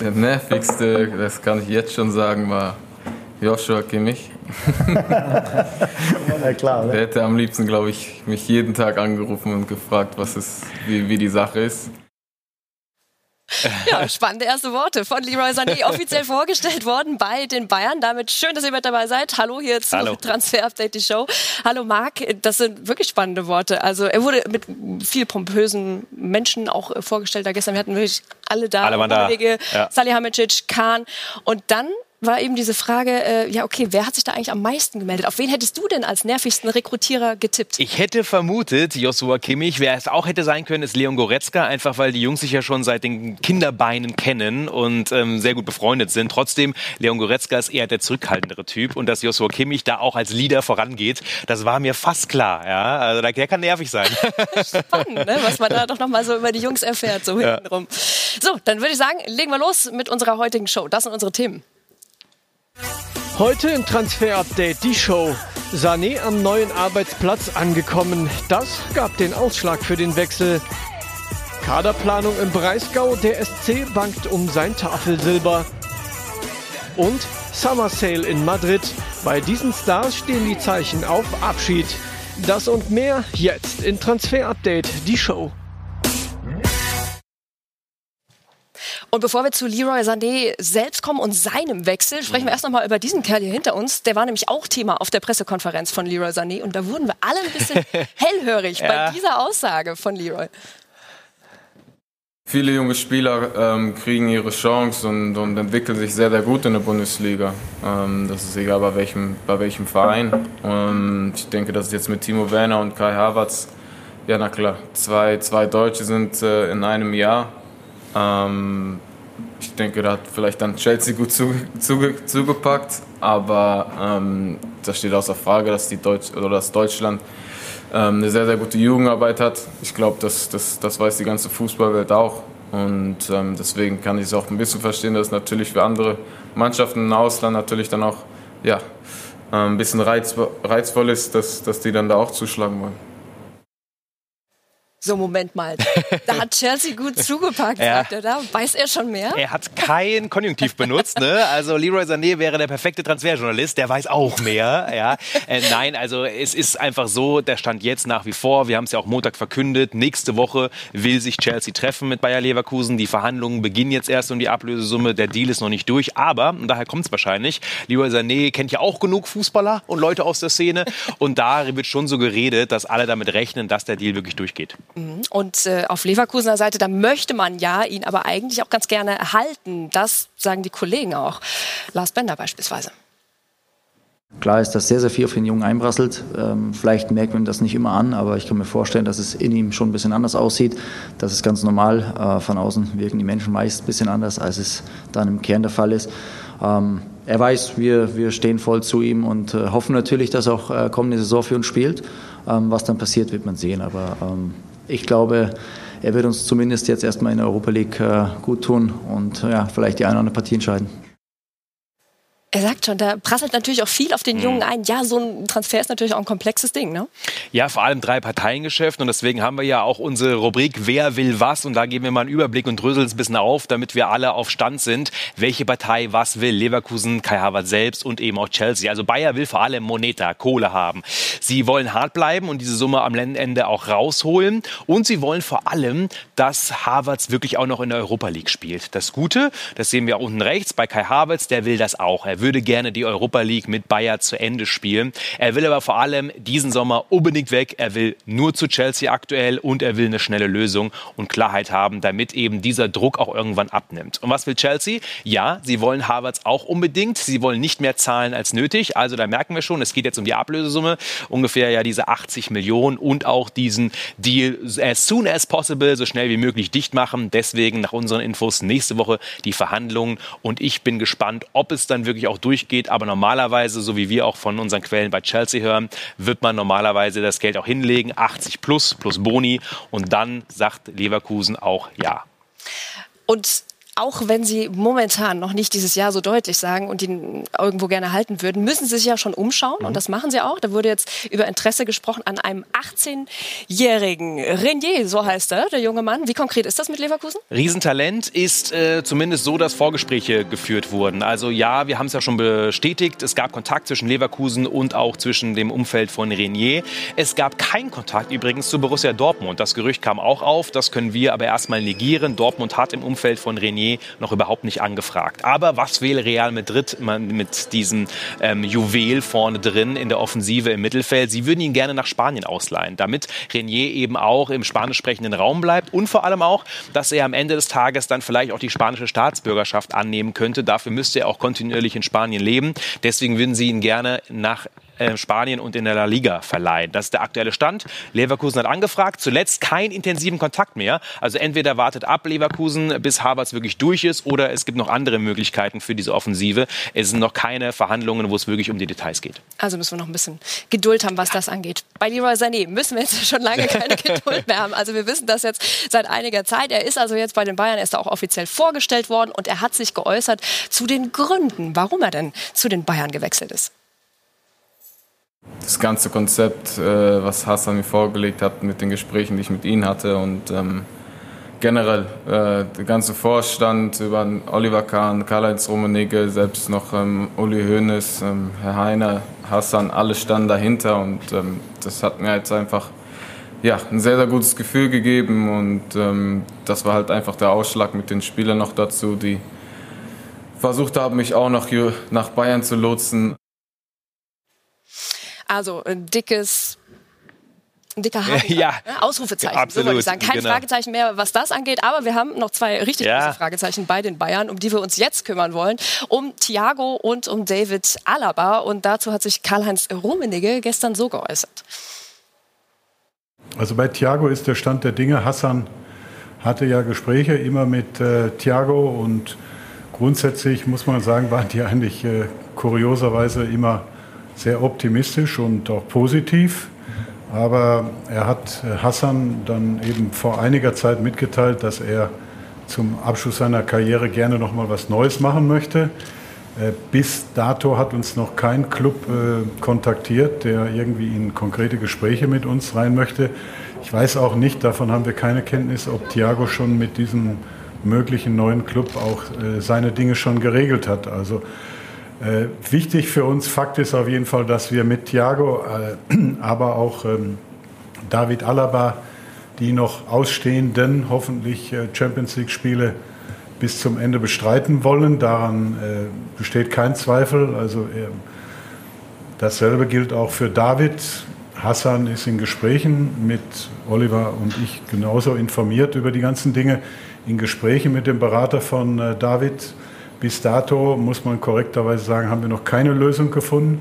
Der nervigste, das kann ich jetzt schon sagen, war Joshua Kimmich. ja, klar. Ne? Der hätte am liebsten, glaube ich, mich jeden Tag angerufen und gefragt, was ist, wie, wie die Sache ist. Ja, spannende erste Worte von Leroy Sané, offiziell vorgestellt worden bei den Bayern. Damit schön, dass ihr mit dabei seid. Hallo hier zu Hallo. Transfer Update, die Show. Hallo Marc, das sind wirklich spannende Worte. Also er wurde mit viel pompösen Menschen auch vorgestellt da gestern. Wir hatten wirklich alle da. Alle waren da. Ja. Salihamidzic, Kahn. Und dann war eben diese Frage, äh, ja okay, wer hat sich da eigentlich am meisten gemeldet? Auf wen hättest du denn als nervigsten Rekrutierer getippt? Ich hätte vermutet, Joshua Kimmich, wer es auch hätte sein können, ist Leon Goretzka, einfach weil die Jungs sich ja schon seit den Kinderbeinen kennen und ähm, sehr gut befreundet sind. Trotzdem, Leon Goretzka ist eher der zurückhaltendere Typ und dass Joshua Kimmich da auch als Leader vorangeht, das war mir fast klar. Ja? Also der kann nervig sein. Spannend, ne? was man da doch nochmal so über die Jungs erfährt, so ja. hintenrum. So, dann würde ich sagen, legen wir los mit unserer heutigen Show. Das sind unsere Themen. Heute im Transfer Update die Show. Sané am neuen Arbeitsplatz angekommen. Das gab den Ausschlag für den Wechsel. Kaderplanung im Breisgau. Der SC bangt um sein Tafelsilber. Und Summer Sale in Madrid. Bei diesen Stars stehen die Zeichen auf Abschied. Das und mehr jetzt in Transfer Update, die Show. Und bevor wir zu Leroy Sané selbst kommen und seinem Wechsel, sprechen wir erst noch mal über diesen Kerl hier hinter uns. Der war nämlich auch Thema auf der Pressekonferenz von Leroy Sané und da wurden wir alle ein bisschen hellhörig ja. bei dieser Aussage von Leroy. Viele junge Spieler ähm, kriegen ihre Chance und, und, entwickeln sich sehr, sehr gut in der Bundesliga. Ähm, das ist egal bei welchem, bei welchem Verein. Und ich denke, dass jetzt mit Timo Werner und Kai Havertz, ja na klar, zwei, zwei Deutsche sind äh, in einem Jahr ähm, ich denke, da hat vielleicht dann Chelsea gut zuge zuge zugepackt, aber ähm, da steht außer Frage, dass, die Deutsch oder dass Deutschland ähm, eine sehr, sehr gute Jugendarbeit hat. Ich glaube, das, das, das weiß die ganze Fußballwelt auch. Und ähm, deswegen kann ich es auch ein bisschen verstehen, dass natürlich für andere Mannschaften im Ausland natürlich dann auch ja, ein bisschen reizvoll ist, dass, dass die dann da auch zuschlagen wollen. So, Moment mal. Da hat Chelsea gut zugepackt, ja. sagt er da. Weiß er schon mehr? Er hat kein Konjunktiv benutzt. Ne? Also Leroy Sané wäre der perfekte Transferjournalist. Der weiß auch mehr. Ja? Äh, nein, also es ist einfach so, der Stand jetzt nach wie vor. Wir haben es ja auch Montag verkündet. Nächste Woche will sich Chelsea treffen mit Bayer Leverkusen. Die Verhandlungen beginnen jetzt erst um die Ablösesumme. Der Deal ist noch nicht durch. Aber, und daher kommt es wahrscheinlich, Leroy Sané kennt ja auch genug Fußballer und Leute aus der Szene. Und da wird schon so geredet, dass alle damit rechnen, dass der Deal wirklich durchgeht. Mhm. Und äh, auf Leverkusener Seite, da möchte man ja ihn aber eigentlich auch ganz gerne erhalten. Das sagen die Kollegen auch. Lars Bender beispielsweise. Klar ist, dass sehr, sehr viel auf den Jungen einprasselt. Ähm, vielleicht merkt man das nicht immer an, aber ich kann mir vorstellen, dass es in ihm schon ein bisschen anders aussieht. Das ist ganz normal. Äh, von außen wirken die Menschen meist ein bisschen anders, als es dann im Kern der Fall ist. Ähm, er weiß, wir, wir stehen voll zu ihm und äh, hoffen natürlich, dass er auch äh, kommende Saison für uns spielt. Ähm, was dann passiert, wird man sehen. Aber ähm, ich glaube, er wird uns zumindest jetzt erstmal in der Europa League äh, gut tun und ja, vielleicht die eine oder andere Partie entscheiden. Er sagt schon, da prasselt natürlich auch viel auf den mhm. Jungen ein. Ja, so ein Transfer ist natürlich auch ein komplexes Ding, ne? Ja, vor allem drei Parteiengeschäft und deswegen haben wir ja auch unsere Rubrik Wer will was und da geben wir mal einen Überblick und dröseln es ein bisschen auf, damit wir alle auf Stand sind, welche Partei was will. Leverkusen, Kai Havertz selbst und eben auch Chelsea. Also Bayer will vor allem Moneta, Kohle haben. Sie wollen hart bleiben und diese Summe am Ende auch rausholen und sie wollen vor allem, dass Havertz wirklich auch noch in der Europa League spielt. Das Gute, das sehen wir unten rechts bei Kai Havertz, der will das auch. Er würde gerne die Europa League mit Bayer zu Ende spielen. Er will aber vor allem diesen Sommer unbedingt weg. Er will nur zu Chelsea aktuell und er will eine schnelle Lösung und Klarheit haben, damit eben dieser Druck auch irgendwann abnimmt. Und was will Chelsea? Ja, sie wollen Harvards auch unbedingt. Sie wollen nicht mehr zahlen als nötig. Also da merken wir schon, es geht jetzt um die Ablösesumme. Ungefähr ja diese 80 Millionen und auch diesen Deal as soon as possible, so schnell wie möglich dicht machen. Deswegen nach unseren Infos nächste Woche die Verhandlungen und ich bin gespannt, ob es dann wirklich auch durchgeht. Aber normalerweise, so wie wir auch von unseren Quellen bei Chelsea hören, wird man normalerweise das Geld auch hinlegen, 80 plus plus Boni und dann sagt Leverkusen auch ja. Und auch wenn Sie momentan noch nicht dieses Jahr so deutlich sagen und ihn irgendwo gerne halten würden, müssen Sie sich ja schon umschauen. Mhm. Und das machen Sie auch. Da wurde jetzt über Interesse gesprochen an einem 18-jährigen Renier, so heißt er, der junge Mann. Wie konkret ist das mit Leverkusen? Riesentalent ist äh, zumindest so, dass Vorgespräche geführt wurden. Also ja, wir haben es ja schon bestätigt. Es gab Kontakt zwischen Leverkusen und auch zwischen dem Umfeld von Renier. Es gab keinen Kontakt übrigens zu Borussia Dortmund. Das Gerücht kam auch auf. Das können wir aber erstmal negieren. Dortmund hat im Umfeld von Renier noch überhaupt nicht angefragt. Aber was will Real Madrid mit diesem ähm, Juwel vorne drin in der Offensive im Mittelfeld? Sie würden ihn gerne nach Spanien ausleihen, damit Renier eben auch im spanisch sprechenden Raum bleibt und vor allem auch, dass er am Ende des Tages dann vielleicht auch die spanische Staatsbürgerschaft annehmen könnte. Dafür müsste er auch kontinuierlich in Spanien leben. Deswegen würden sie ihn gerne nach äh, Spanien und in der La Liga verleihen. Das ist der aktuelle Stand. Leverkusen hat angefragt, zuletzt keinen intensiven Kontakt mehr. Also entweder wartet ab Leverkusen, bis Havertz wirklich durch ist, oder es gibt noch andere Möglichkeiten für diese Offensive. Es sind noch keine Verhandlungen, wo es wirklich um die Details geht. Also müssen wir noch ein bisschen Geduld haben, was das angeht. Bei Leroy Sané müssen wir jetzt schon lange keine Geduld mehr haben. Also wir wissen das jetzt seit einiger Zeit. Er ist also jetzt bei den Bayern, er ist auch offiziell vorgestellt worden und er hat sich geäußert zu den Gründen, warum er denn zu den Bayern gewechselt ist das ganze Konzept, äh, was Hassan mir vorgelegt hat mit den Gesprächen, die ich mit ihm hatte und ähm, generell äh, der ganze Vorstand über Oliver Kahn, Karl-Heinz Rummenigge, selbst noch ähm, Uli Hoeneß, ähm, Herr Heiner, Hassan, alle standen dahinter und ähm, das hat mir jetzt einfach ja, ein sehr, sehr gutes Gefühl gegeben und ähm, das war halt einfach der Ausschlag mit den Spielern noch dazu, die versucht haben, mich auch noch nach Bayern zu lotsen. Also ein dickes ein dicker Haken. Ja. Ne? Ausrufezeichen, absolut. so wollte ich sagen. Kein genau. Fragezeichen mehr, was das angeht, aber wir haben noch zwei richtig ja. große Fragezeichen bei den Bayern, um die wir uns jetzt kümmern wollen. Um Thiago und um David Alaba. Und dazu hat sich Karl-Heinz Rummenigge gestern so geäußert. Also bei Thiago ist der Stand der Dinge. Hassan hatte ja Gespräche immer mit äh, Thiago und grundsätzlich muss man sagen, waren die eigentlich äh, kurioserweise immer sehr optimistisch und auch positiv. Aber er hat äh, Hassan dann eben vor einiger Zeit mitgeteilt, dass er zum Abschluss seiner Karriere gerne noch mal was Neues machen möchte. Äh, bis dato hat uns noch kein Club äh, kontaktiert, der irgendwie in konkrete Gespräche mit uns rein möchte. Ich weiß auch nicht, davon haben wir keine Kenntnis, ob Thiago schon mit diesem möglichen neuen Club auch seine Dinge schon geregelt hat. Also äh, wichtig für uns, Fakt ist auf jeden Fall, dass wir mit Thiago, äh, aber auch ähm, David Alaba, die noch ausstehenden, hoffentlich äh, Champions League-Spiele bis zum Ende bestreiten wollen. Daran äh, besteht kein Zweifel. Also äh, dasselbe gilt auch für David. Hassan ist in Gesprächen mit Oliver und ich genauso informiert über die ganzen Dinge. In Gesprächen mit dem Berater von David bis dato, muss man korrekterweise sagen, haben wir noch keine Lösung gefunden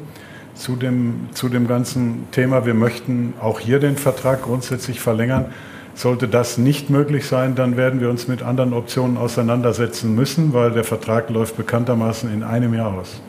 zu dem, zu dem ganzen Thema. Wir möchten auch hier den Vertrag grundsätzlich verlängern. Sollte das nicht möglich sein, dann werden wir uns mit anderen Optionen auseinandersetzen müssen, weil der Vertrag läuft bekanntermaßen in einem Jahr aus.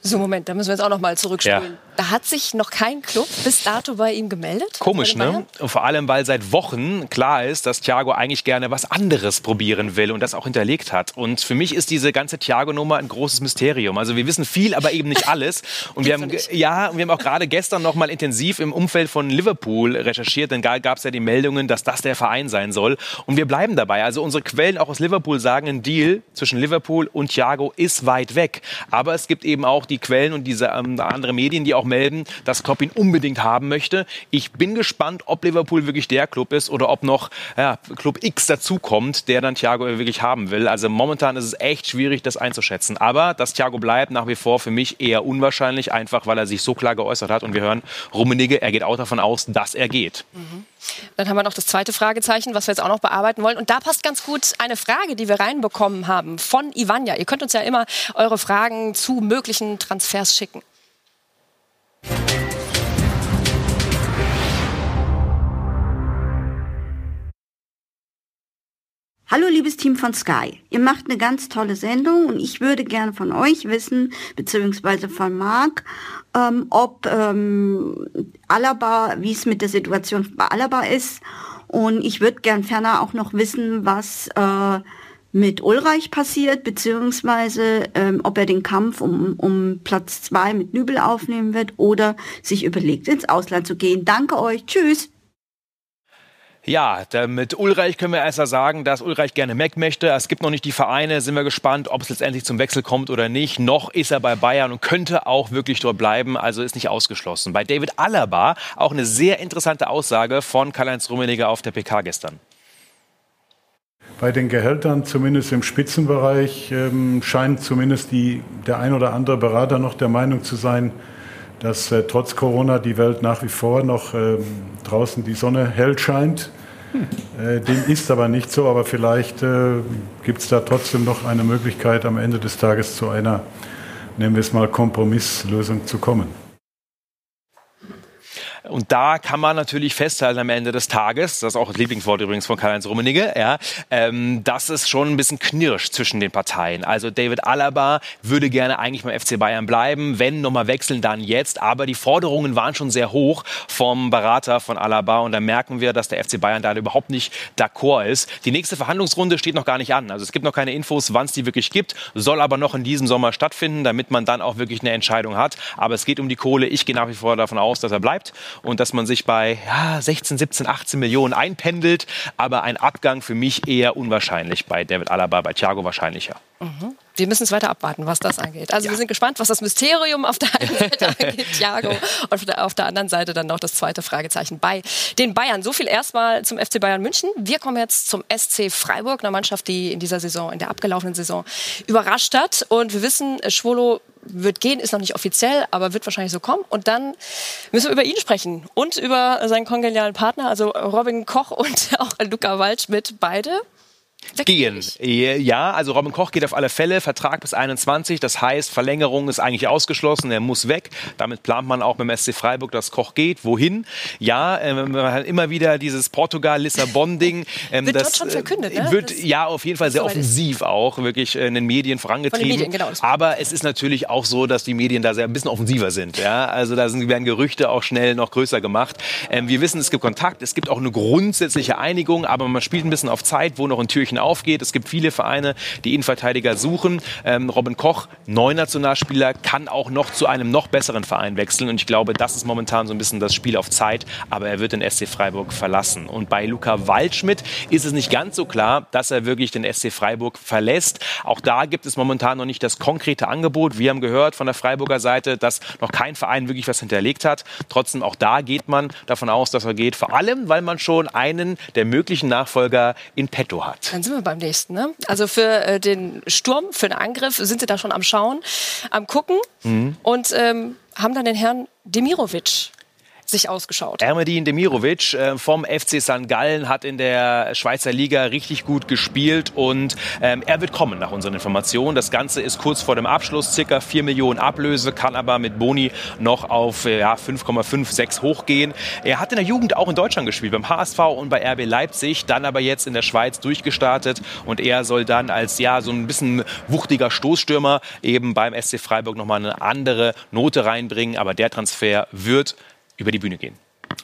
So, Moment, da müssen wir jetzt auch noch mal zurückspulen. Ja. Da hat sich noch kein Club bis dato bei ihm gemeldet? Komisch, ne? Und vor allem, weil seit Wochen klar ist, dass Thiago eigentlich gerne was anderes probieren will und das auch hinterlegt hat. Und für mich ist diese ganze Thiago-Nummer ein großes Mysterium. Also wir wissen viel, aber eben nicht alles. Und wir haben, ja, wir haben auch gerade gestern noch mal intensiv im Umfeld von Liverpool recherchiert, denn da gab es ja die Meldungen, dass das der Verein sein soll. Und wir bleiben dabei. Also unsere Quellen auch aus Liverpool sagen, ein Deal zwischen Liverpool und Thiago ist weit weg. Aber es gibt eben auch die Quellen und diese ähm, andere Medien, die auch melden, dass Klopp ihn unbedingt haben möchte. Ich bin gespannt, ob Liverpool wirklich der Club ist oder ob noch ja, Club X dazukommt, der dann Thiago wirklich haben will. Also momentan ist es echt schwierig, das einzuschätzen. Aber dass Thiago bleibt, nach wie vor für mich eher unwahrscheinlich, einfach weil er sich so klar geäußert hat. Und wir hören Rummenigge, er geht auch davon aus, dass er geht. Mhm. Dann haben wir noch das zweite Fragezeichen, was wir jetzt auch noch bearbeiten wollen. Und da passt ganz gut eine Frage, die wir reinbekommen haben von Ivanja. Ihr könnt uns ja immer eure Fragen zu möglichen Transfers schicken. Hallo liebes Team von Sky. Ihr macht eine ganz tolle Sendung und ich würde gerne von euch wissen, beziehungsweise von Marc, ähm, ob ähm, Alaba, wie es mit der Situation bei Alaba ist Und ich würde gern ferner auch noch wissen, was äh, mit Ulreich passiert, beziehungsweise ähm, ob er den Kampf um, um Platz zwei mit Nübel aufnehmen wird oder sich überlegt, ins Ausland zu gehen. Danke euch. Tschüss. Ja, mit Ulreich können wir erst mal sagen, dass Ulreich gerne weg möchte. Es gibt noch nicht die Vereine, sind wir gespannt, ob es letztendlich zum Wechsel kommt oder nicht. Noch ist er bei Bayern und könnte auch wirklich dort bleiben, also ist nicht ausgeschlossen. Bei David Alaba auch eine sehr interessante Aussage von Karl-Heinz Rummenigge auf der PK gestern. Bei den Gehältern, zumindest im Spitzenbereich, ähm, scheint zumindest die, der ein oder andere Berater noch der Meinung zu sein, dass äh, trotz Corona die Welt nach wie vor noch äh, draußen die Sonne hell scheint. Hm. Äh, dem ist aber nicht so, aber vielleicht äh, gibt es da trotzdem noch eine Möglichkeit, am Ende des Tages zu einer, nennen wir es mal, Kompromisslösung zu kommen. Und da kann man natürlich festhalten am Ende des Tages, das ist auch das Lieblingswort übrigens von Karl-Heinz Rummenigge, ja, ähm, dass es schon ein bisschen knirscht zwischen den Parteien. Also David Alaba würde gerne eigentlich beim FC Bayern bleiben, wenn nochmal wechseln, dann jetzt. Aber die Forderungen waren schon sehr hoch vom Berater von Alaba und da merken wir, dass der FC Bayern da überhaupt nicht d'accord ist. Die nächste Verhandlungsrunde steht noch gar nicht an. Also es gibt noch keine Infos, wann es die wirklich gibt, soll aber noch in diesem Sommer stattfinden, damit man dann auch wirklich eine Entscheidung hat. Aber es geht um die Kohle. Ich gehe nach wie vor davon aus, dass er bleibt und dass man sich bei ja, 16, 17, 18 Millionen einpendelt. Aber ein Abgang für mich eher unwahrscheinlich bei David Alaba, bei Thiago wahrscheinlicher. Mhm. Wir müssen es weiter abwarten, was das angeht. Also ja. wir sind gespannt, was das Mysterium auf der einen Seite angeht, Thiago, und auf der anderen Seite dann noch das zweite Fragezeichen bei den Bayern. So viel erstmal zum FC Bayern München. Wir kommen jetzt zum SC Freiburg, einer Mannschaft, die in dieser Saison, in der abgelaufenen Saison überrascht hat. Und wir wissen, Schwolo wird gehen, ist noch nicht offiziell, aber wird wahrscheinlich so kommen. Und dann müssen wir über ihn sprechen und über seinen kongenialen Partner, also Robin Koch und auch Luca Waldschmidt, beide Gehen. Ja, also Robin Koch geht auf alle Fälle, Vertrag bis 21, das heißt, Verlängerung ist eigentlich ausgeschlossen, er muss weg. Damit plant man auch beim SC Freiburg, dass Koch geht. Wohin? Ja, äh, man hat immer wieder dieses Portugal-Lissabon-Ding. Ähm, wird das, dort schon verkündet, ne? Wird, ja, auf jeden Fall sehr offensiv auch, wirklich in den Medien vorangetrieben. Den Medien, genau, Aber es ist natürlich auch so, dass die Medien da sehr ein bisschen offensiver sind. Ja? Also da sind, werden Gerüchte auch schnell noch größer gemacht. Ähm, wir wissen, es gibt Kontakt, es gibt auch eine grundsätzliche Einigung, aber man spielt ein bisschen auf Zeit, wo noch ein Türchen aufgeht. Es gibt viele Vereine, die Innenverteidiger suchen. Ähm, Robin Koch, Nationalspieler, kann auch noch zu einem noch besseren Verein wechseln. Und ich glaube, das ist momentan so ein bisschen das Spiel auf Zeit. Aber er wird den SC Freiburg verlassen. Und bei Luca Waldschmidt ist es nicht ganz so klar, dass er wirklich den SC Freiburg verlässt. Auch da gibt es momentan noch nicht das konkrete Angebot. Wir haben gehört von der Freiburger Seite, dass noch kein Verein wirklich was hinterlegt hat. Trotzdem auch da geht man davon aus, dass er geht. Vor allem, weil man schon einen der möglichen Nachfolger in petto hat. Dann sind wir beim nächsten. Ne? Also für äh, den Sturm, für den Angriff sind sie da schon am Schauen, am Gucken mhm. und ähm, haben dann den Herrn Demirovic sich ausgeschaut? Ermedin Demirovic äh, vom FC St. Gallen hat in der Schweizer Liga richtig gut gespielt und ähm, er wird kommen nach unseren Informationen. Das Ganze ist kurz vor dem Abschluss, circa 4 Millionen Ablöse, kann aber mit Boni noch auf äh, ja, 5,56 hochgehen. Er hat in der Jugend auch in Deutschland gespielt, beim HSV und bei RB Leipzig, dann aber jetzt in der Schweiz durchgestartet und er soll dann als ja so ein bisschen wuchtiger Stoßstürmer eben beim SC Freiburg nochmal eine andere Note reinbringen. Aber der Transfer wird über die Bühne gehen.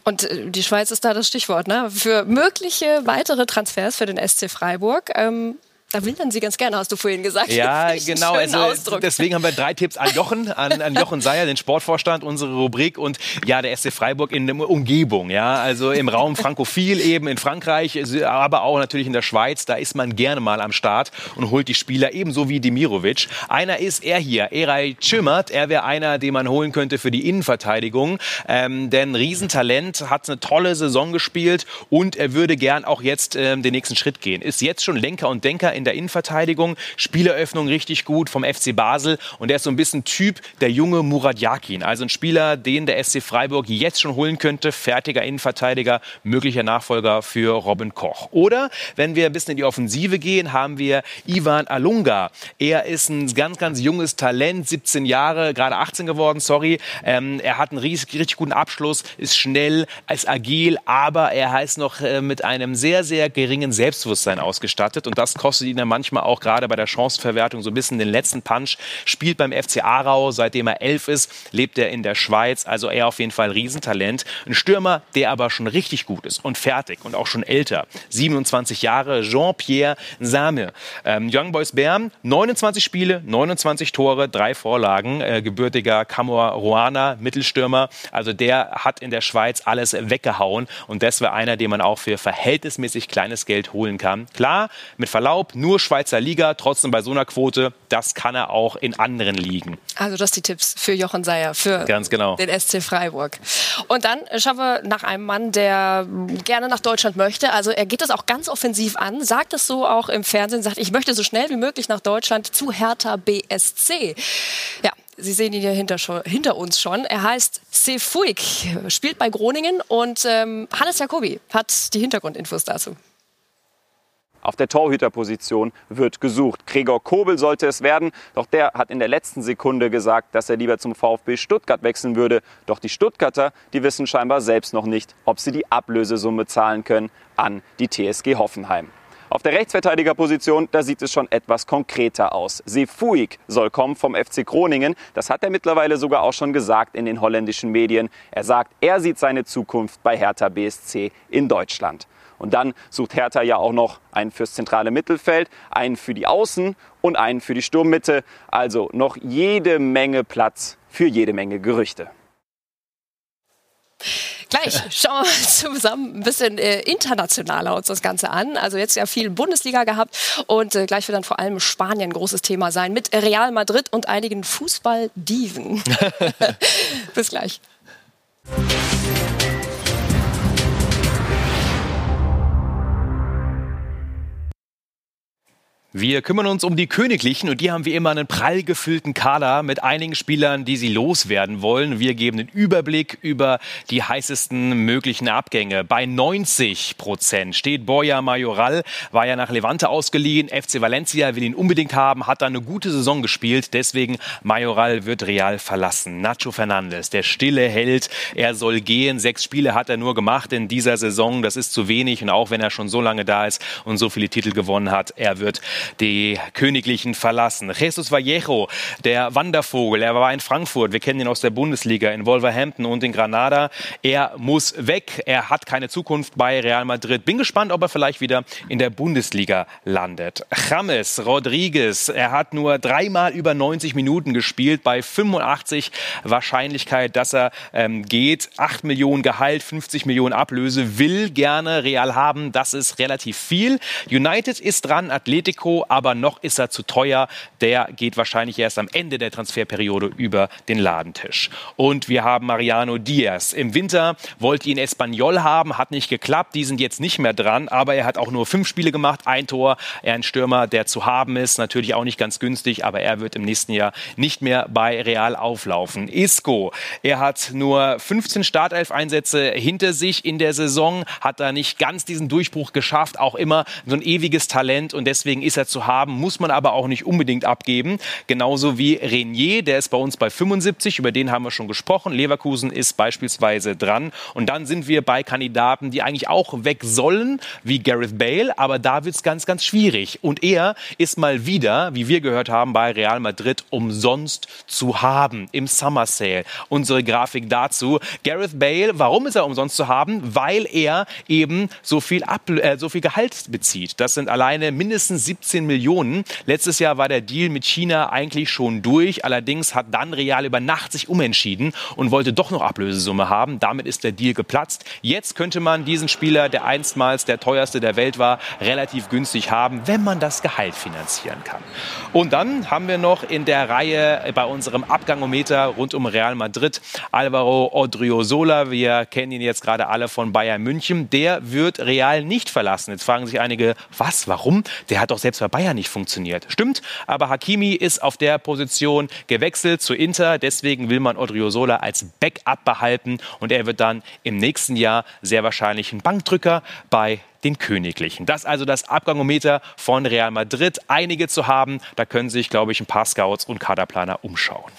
Und äh, die Schweiz ist da das Stichwort, ne? Für mögliche weitere Transfers für den SC Freiburg. Ähm, da wildern Sie ganz gerne, hast du vorhin gesagt. Ja, genau. Also, deswegen haben wir drei Tipps an Jochen, an, an Jochen Seyer, den Sportvorstand, unsere Rubrik und ja, der SC Freiburg in der Umgebung. Ja, also im Raum Frankophil eben in Frankreich, aber auch natürlich in der Schweiz. Da ist man gerne mal am Start und holt die Spieler ebenso wie Demirovic. Einer ist er hier, Eray Chimert. Er wäre einer, den man holen könnte für die Innenverteidigung. Ähm, denn Riesentalent, hat eine tolle Saison gespielt und er würde gern auch jetzt ähm, den nächsten Schritt gehen. Ist jetzt schon Lenker und Denker in in der Innenverteidigung. Spieleröffnung richtig gut vom FC Basel. Und er ist so ein bisschen Typ der junge Murat Yakin. Also ein Spieler, den der SC Freiburg jetzt schon holen könnte. Fertiger Innenverteidiger, möglicher Nachfolger für Robin Koch. Oder wenn wir ein bisschen in die Offensive gehen, haben wir Ivan Alunga. Er ist ein ganz, ganz junges Talent, 17 Jahre, gerade 18 geworden, sorry. Ähm, er hat einen richtig, richtig guten Abschluss, ist schnell, ist agil, aber er heißt noch äh, mit einem sehr, sehr geringen Selbstbewusstsein ausgestattet. Und das kostet ihn dann manchmal auch gerade bei der Chancenverwertung so ein bisschen den letzten Punch. Spielt beim FC Aarau, seitdem er elf ist, lebt er in der Schweiz. Also er auf jeden Fall Riesentalent. Ein Stürmer, der aber schon richtig gut ist und fertig und auch schon älter. 27 Jahre, Jean-Pierre Same. Ähm, Young Boys Bern, 29 Spiele, 29 Tore, drei Vorlagen. Äh, gebürtiger Cameroaner, Mittelstürmer. Also der hat in der Schweiz alles weggehauen. Und das wäre einer, den man auch für verhältnismäßig kleines Geld holen kann. Klar, mit Verlaub, nur Schweizer Liga, trotzdem bei so einer Quote, das kann er auch in anderen Ligen. Also das die Tipps für Jochen Seyer, für Ganz genau. den SC Freiburg. Und dann schauen wir nach einem Mann, der gerne nach Deutschland möchte. Also er geht das auch ganz offensiv an, sagt es so auch im Fernsehen, sagt, ich möchte so schnell wie möglich nach Deutschland zu Hertha BSC. Ja, Sie sehen ihn hier hinter, hinter uns schon. Er heißt Sefuig, spielt bei Groningen und ähm, Hannes Jacobi hat die Hintergrundinfos dazu. Auf der Torhüterposition wird gesucht. Gregor Kobel sollte es werden, doch der hat in der letzten Sekunde gesagt, dass er lieber zum VfB Stuttgart wechseln würde. Doch die Stuttgarter, die wissen scheinbar selbst noch nicht, ob sie die Ablösesumme zahlen können an die TSG Hoffenheim. Auf der Rechtsverteidigerposition, da sieht es schon etwas konkreter aus. Sefuig soll kommen vom FC Groningen. Das hat er mittlerweile sogar auch schon gesagt in den holländischen Medien. Er sagt, er sieht seine Zukunft bei Hertha BSC in Deutschland. Und dann sucht Hertha ja auch noch einen fürs zentrale Mittelfeld, einen für die Außen und einen für die Sturmmitte. Also noch jede Menge Platz für jede Menge Gerüchte. Gleich schauen wir mal zusammen ein bisschen äh, internationaler uns das Ganze an. Also jetzt ja viel Bundesliga gehabt und äh, gleich wird dann vor allem Spanien ein großes Thema sein mit Real Madrid und einigen Fußball-Diven. Bis gleich. Wir kümmern uns um die Königlichen und die haben wie immer einen prall gefüllten Kader mit einigen Spielern, die sie loswerden wollen. Wir geben den Überblick über die heißesten möglichen Abgänge. Bei 90 Prozent steht Borja Majoral, war ja nach Levante ausgeliehen. FC Valencia will ihn unbedingt haben, hat da eine gute Saison gespielt. Deswegen Majoral wird Real verlassen. Nacho Fernandes, der stille Held, er soll gehen. Sechs Spiele hat er nur gemacht in dieser Saison. Das ist zu wenig und auch wenn er schon so lange da ist und so viele Titel gewonnen hat, er wird die Königlichen verlassen. Jesus Vallejo, der Wandervogel, er war in Frankfurt, wir kennen ihn aus der Bundesliga, in Wolverhampton und in Granada. Er muss weg, er hat keine Zukunft bei Real Madrid. Bin gespannt, ob er vielleicht wieder in der Bundesliga landet. James Rodriguez, er hat nur dreimal über 90 Minuten gespielt, bei 85 Wahrscheinlichkeit, dass er ähm, geht. 8 Millionen Gehalt, 50 Millionen Ablöse, will gerne Real haben, das ist relativ viel. United ist dran, Atletico aber noch ist er zu teuer. Der geht wahrscheinlich erst am Ende der Transferperiode über den Ladentisch. Und wir haben Mariano Diaz. Im Winter wollte ihn Espanyol haben, hat nicht geklappt. Die sind jetzt nicht mehr dran, aber er hat auch nur fünf Spiele gemacht, ein Tor. Er ein Stürmer, der zu haben ist, natürlich auch nicht ganz günstig, aber er wird im nächsten Jahr nicht mehr bei Real auflaufen. Isco, er hat nur 15 Startelf-Einsätze hinter sich in der Saison, hat da nicht ganz diesen Durchbruch geschafft, auch immer so ein ewiges Talent und deswegen ist er zu haben, muss man aber auch nicht unbedingt abgeben. Genauso wie Renier, der ist bei uns bei 75, über den haben wir schon gesprochen. Leverkusen ist beispielsweise dran. Und dann sind wir bei Kandidaten, die eigentlich auch weg sollen, wie Gareth Bale, aber da wird es ganz, ganz schwierig. Und er ist mal wieder, wie wir gehört haben, bei Real Madrid umsonst zu haben im Summer Sale. Unsere Grafik dazu. Gareth Bale, warum ist er umsonst zu haben? Weil er eben so viel, Ab äh, so viel Gehalt bezieht. Das sind alleine mindestens 70 17 Millionen. Letztes Jahr war der Deal mit China eigentlich schon durch. Allerdings hat dann Real über Nacht sich umentschieden und wollte doch noch Ablösesumme haben. Damit ist der Deal geplatzt. Jetzt könnte man diesen Spieler, der einstmals der teuerste der Welt war, relativ günstig haben, wenn man das Gehalt finanzieren kann. Und dann haben wir noch in der Reihe bei unserem Abgangometer rund um Real Madrid Alvaro Odriozola. Wir kennen ihn jetzt gerade alle von Bayern München. Der wird Real nicht verlassen. Jetzt fragen sich einige, was, warum? Der hat doch selbst bei Bayern nicht funktioniert. Stimmt, aber Hakimi ist auf der Position gewechselt zu Inter. Deswegen will man Odriozola als Backup behalten und er wird dann im nächsten Jahr sehr wahrscheinlich ein Bankdrücker bei den Königlichen. Das also das Abgangometer von Real Madrid. Einige zu haben, da können sich, glaube ich, ein paar Scouts und Kaderplaner umschauen.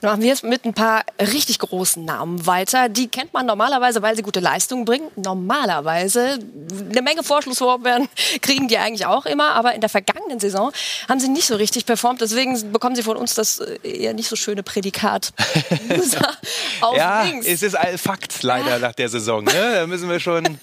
Dann machen wir es mit ein paar richtig großen Namen weiter. Die kennt man normalerweise, weil sie gute Leistungen bringen. Normalerweise eine Menge Vorschlussvorbeeren kriegen die eigentlich auch immer, aber in der vergangenen Saison haben sie nicht so richtig performt. Deswegen bekommen sie von uns das äh, eher nicht so schöne Prädikat. ja, links. es ist ein Fakt leider ja. nach der Saison. Ne? Da müssen wir schon.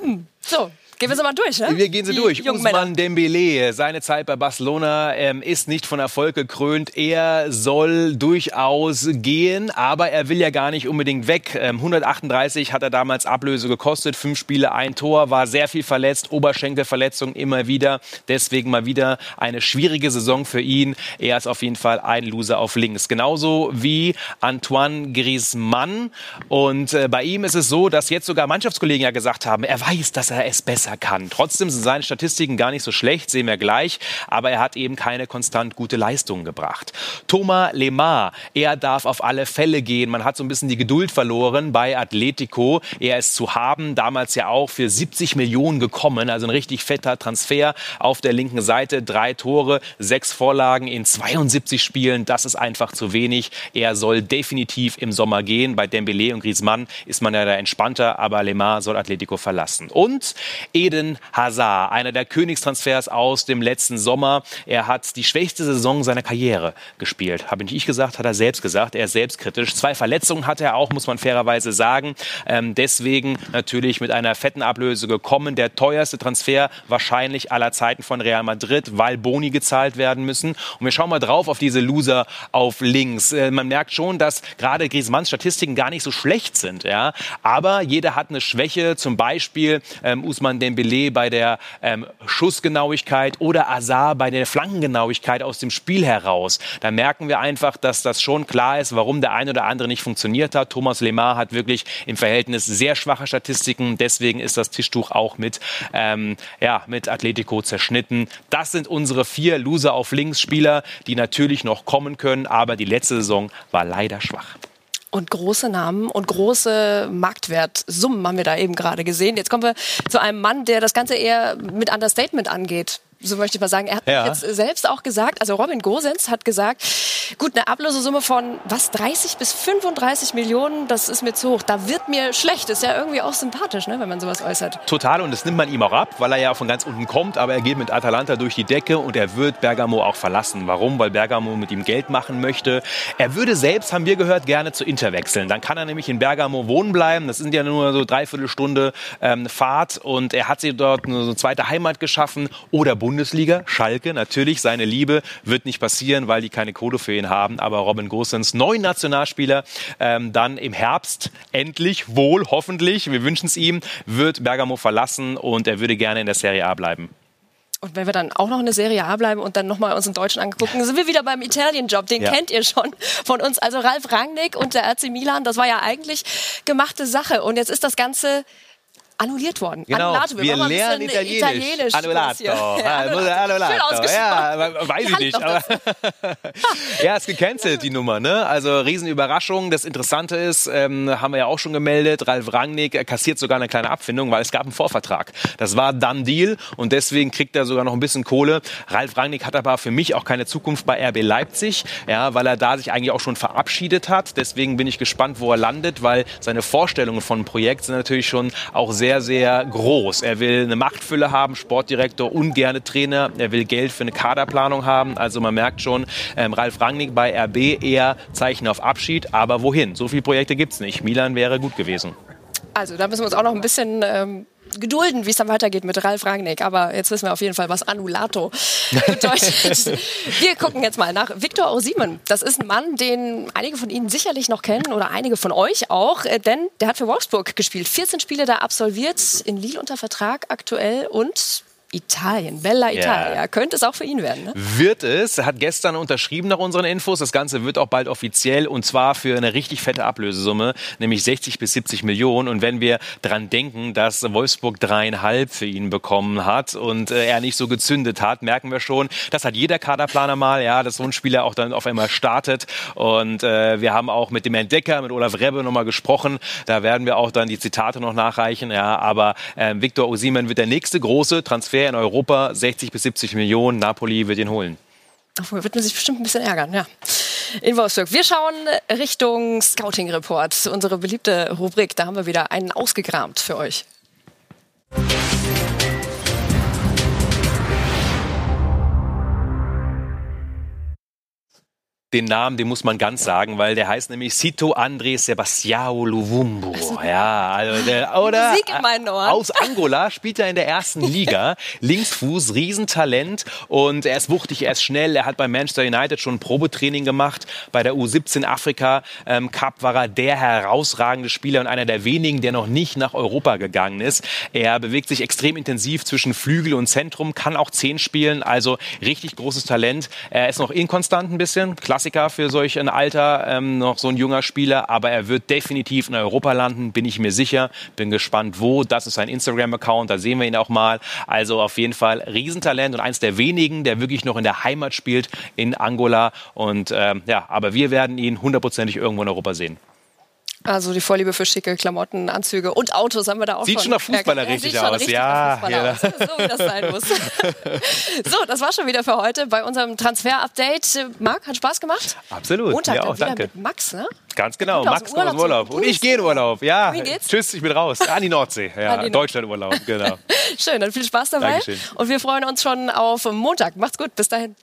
hm. So, Gehen wir sie mal durch, ne? Wir gehen sie Die durch. Usman Dembele, seine Zeit bei Barcelona ähm, ist nicht von Erfolg gekrönt. Er soll durchaus gehen, aber er will ja gar nicht unbedingt weg. Ähm, 138 hat er damals Ablöse gekostet, fünf Spiele, ein Tor, war sehr viel verletzt, Oberschenkelverletzung immer wieder. Deswegen mal wieder eine schwierige Saison für ihn. Er ist auf jeden Fall ein Loser auf links. Genauso wie Antoine Griezmann. Und äh, bei ihm ist es so, dass jetzt sogar Mannschaftskollegen ja gesagt haben, er weiß, dass er es besser besser kann. Trotzdem sind seine Statistiken gar nicht so schlecht, sehen wir gleich, aber er hat eben keine konstant gute Leistungen gebracht. Thomas Lemar, er darf auf alle Fälle gehen. Man hat so ein bisschen die Geduld verloren bei Atletico. Er ist zu haben, damals ja auch für 70 Millionen gekommen, also ein richtig fetter Transfer auf der linken Seite. Drei Tore, sechs Vorlagen in 72 Spielen, das ist einfach zu wenig. Er soll definitiv im Sommer gehen. Bei Dembele und Griezmann ist man ja da entspannter, aber Lemar soll Atletico verlassen. Und Eden Hazard, einer der Königstransfers aus dem letzten Sommer. Er hat die schwächste Saison seiner Karriere gespielt. Habe nicht ich gesagt, hat er selbst gesagt. Er ist selbstkritisch. Zwei Verletzungen hat er auch, muss man fairerweise sagen. Ähm, deswegen natürlich mit einer fetten Ablöse gekommen. Der teuerste Transfer wahrscheinlich aller Zeiten von Real Madrid, weil Boni gezahlt werden müssen. Und wir schauen mal drauf auf diese Loser auf links. Äh, man merkt schon, dass gerade Griezmanns Statistiken gar nicht so schlecht sind. Ja? Aber jeder hat eine Schwäche. Zum Beispiel ähm, Usman Dembele bei der ähm, Schussgenauigkeit oder Azar bei der Flankengenauigkeit aus dem Spiel heraus. Da merken wir einfach, dass das schon klar ist, warum der eine oder andere nicht funktioniert hat. Thomas Lemar hat wirklich im Verhältnis sehr schwache Statistiken. Deswegen ist das Tischtuch auch mit, ähm, ja, mit Atletico zerschnitten. Das sind unsere vier Loser auf Links-Spieler, die natürlich noch kommen können, aber die letzte Saison war leider schwach. Und große Namen und große Marktwertsummen haben wir da eben gerade gesehen. Jetzt kommen wir zu einem Mann, der das Ganze eher mit Understatement angeht so möchte ich mal sagen. Er hat ja. jetzt selbst auch gesagt, also Robin Gosens hat gesagt, gut, eine Ablösesumme von was 30 bis 35 Millionen, das ist mir zu hoch. Da wird mir schlecht. Ist ja irgendwie auch sympathisch, ne, wenn man sowas äußert. Total und das nimmt man ihm auch ab, weil er ja von ganz unten kommt, aber er geht mit Atalanta durch die Decke und er wird Bergamo auch verlassen. Warum? Weil Bergamo mit ihm Geld machen möchte. Er würde selbst, haben wir gehört, gerne zu Inter wechseln. Dann kann er nämlich in Bergamo wohnen bleiben. Das sind ja nur so dreiviertel Stunde ähm, Fahrt und er hat sich dort eine zweite Heimat geschaffen oder Bundesliga. Schalke, natürlich, seine Liebe wird nicht passieren, weil die keine Kohle für ihn haben. Aber Robin Gosens, neun Nationalspieler, ähm, dann im Herbst endlich, wohl, hoffentlich, wir wünschen es ihm, wird Bergamo verlassen und er würde gerne in der Serie A bleiben. Und wenn wir dann auch noch in der Serie A bleiben und dann nochmal uns in Deutschen angucken, sind wir wieder beim Italien-Job. Den ja. kennt ihr schon von uns. Also Ralf Rangnick und der RC Milan, das war ja eigentlich gemachte Sache. Und jetzt ist das Ganze annulliert worden. Genau. Annulato. Wir, wir lernen Italienisch. Italienisch. Annulato. Ja, Annulato. Ja, weiß ich nicht. Aber ja, ist gecancelt, die Nummer. Ne? Also Riesenüberraschung. Das Interessante ist, ähm, haben wir ja auch schon gemeldet, Ralf Rangnick kassiert sogar eine kleine Abfindung, weil es gab einen Vorvertrag. Das war dann Deal und deswegen kriegt er sogar noch ein bisschen Kohle. Ralf Rangnick hat aber für mich auch keine Zukunft bei RB Leipzig, ja, weil er da sich eigentlich auch schon verabschiedet hat. Deswegen bin ich gespannt, wo er landet, weil seine Vorstellungen von Projekt sind natürlich schon auch sehr sehr, sehr groß. Er will eine Machtfülle haben, Sportdirektor und gerne Trainer. Er will Geld für eine Kaderplanung haben. Also man merkt schon, ähm, Ralf Rangnick bei RB eher Zeichen auf Abschied. Aber wohin? So viele Projekte gibt es nicht. Milan wäre gut gewesen. Also da müssen wir uns auch noch ein bisschen ähm, gedulden, wie es dann weitergeht mit Ralf Rangnick. Aber jetzt wissen wir auf jeden Fall, was Annulato bedeutet. wir gucken jetzt mal nach Viktor Osimen. Das ist ein Mann, den einige von Ihnen sicherlich noch kennen oder einige von euch auch, äh, denn der hat für Wolfsburg gespielt. 14 Spiele da absolviert, in Lille unter Vertrag aktuell und Italien, Bella Italia. Ja. Könnte es auch für ihn werden, ne? Wird es. Hat gestern unterschrieben nach unseren Infos. Das Ganze wird auch bald offiziell und zwar für eine richtig fette Ablösesumme, nämlich 60 bis 70 Millionen. Und wenn wir dran denken, dass Wolfsburg dreieinhalb für ihn bekommen hat und äh, er nicht so gezündet hat, merken wir schon, das hat jeder Kaderplaner mal, ja, dass so ein Spieler auch dann auf einmal startet. Und äh, wir haben auch mit dem Entdecker, mit Olaf Rebbe nochmal gesprochen. Da werden wir auch dann die Zitate noch nachreichen. Ja, aber äh, Viktor Osimen wird der nächste große Transfer Transfer in Europa, 60 bis 70 Millionen. Napoli wird ihn holen. Obwohl, wird man sich bestimmt ein bisschen ärgern, ja. in Wolfsburg. Wir schauen Richtung Scouting Report, unsere beliebte Rubrik. Da haben wir wieder einen ausgegramt für euch. Den Namen, den muss man ganz sagen, weil der heißt nämlich Sito André Sebastião Luvumbo. Also, ja, also der, oder Musik in meinen Ohren. aus Angola spielt er in der ersten Liga. Linksfuß, Riesentalent und er ist wuchtig, er ist schnell. Er hat bei Manchester United schon ein Probetraining gemacht. Bei der U17 Afrika ähm, Cup war er der herausragende Spieler und einer der wenigen, der noch nicht nach Europa gegangen ist. Er bewegt sich extrem intensiv zwischen Flügel und Zentrum, kann auch Zehn spielen, also richtig großes Talent. Er ist noch inkonstant ein bisschen, klasse Klassiker für solch ein Alter, ähm, noch so ein junger Spieler, aber er wird definitiv in Europa landen, bin ich mir sicher. Bin gespannt, wo. Das ist sein Instagram-Account, da sehen wir ihn auch mal. Also auf jeden Fall Riesentalent und eins der wenigen, der wirklich noch in der Heimat spielt in Angola. Und ähm, ja, aber wir werden ihn hundertprozentig irgendwo in Europa sehen. Also die Vorliebe für schicke Klamotten, Anzüge und Autos haben wir da auch Sieht schon, schon nach Fußballer ja, richtig aus. Richtig ja, ja. Aus. So wie das sein muss. so, das war schon wieder für heute bei unserem Transfer-Update. Marc, hat Spaß gemacht? Absolut. Montag ja, auch, danke. mit Max, ne? Ganz genau. Max kommt aus dem Urlaub. Und ich gehe in Urlaub. Ja. Wie geht's? Tschüss, ich bin raus. An die Nordsee. Ja, Deutschland-Urlaub. Genau. Schön, dann viel Spaß dabei. Dankeschön. Und wir freuen uns schon auf Montag. Macht's gut. Bis dahin.